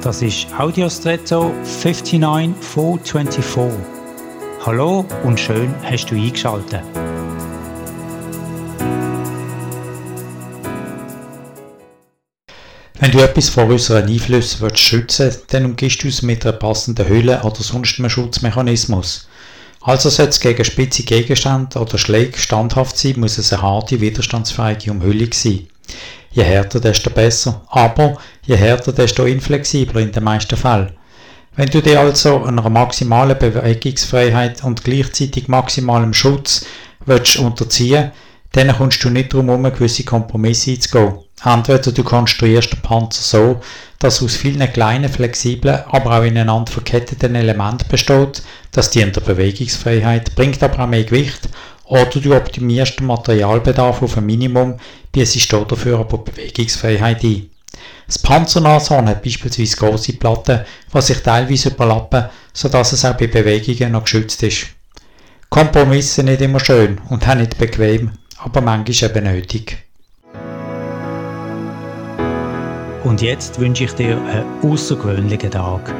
Das ist Audiostretto 59424. Hallo und schön hast du eingeschaltet. Wenn du etwas vor unseren Einflüssen willst schützen dann umgehst du es mit einer passenden Hülle oder sonst einem Schutzmechanismus. Also sollte es gegen spitze Gegenstände oder Schläge standhaft sein, muss es eine harte, widerstandsfähige Umhüllung sein. Je härter, desto besser. Aber je härter, desto inflexibler in den meisten Fällen. Wenn du dir also einer maximalen Bewegungsfreiheit und gleichzeitig maximalem Schutz willst unterziehen dann kommst du nicht darum herum, gewisse Kompromisse einzugehen. Entweder du konstruierst den Panzer so, dass aus vielen kleinen, flexiblen, aber auch ineinander verketteten Elementen besteht, das dient der Bewegungsfreiheit, bringt aber auch mehr Gewicht oder du optimierst den Materialbedarf auf ein Minimum, bietest dafür aber Bewegungsfreiheit ein. Das Panzernashorn hat beispielsweise große Platten, die sich teilweise überlappen, sodass es auch bei Bewegungen noch geschützt ist. Kompromisse sind nicht immer schön und auch nicht bequem, aber manchmal eben nötig. Und jetzt wünsche ich dir einen außergewöhnlichen Tag.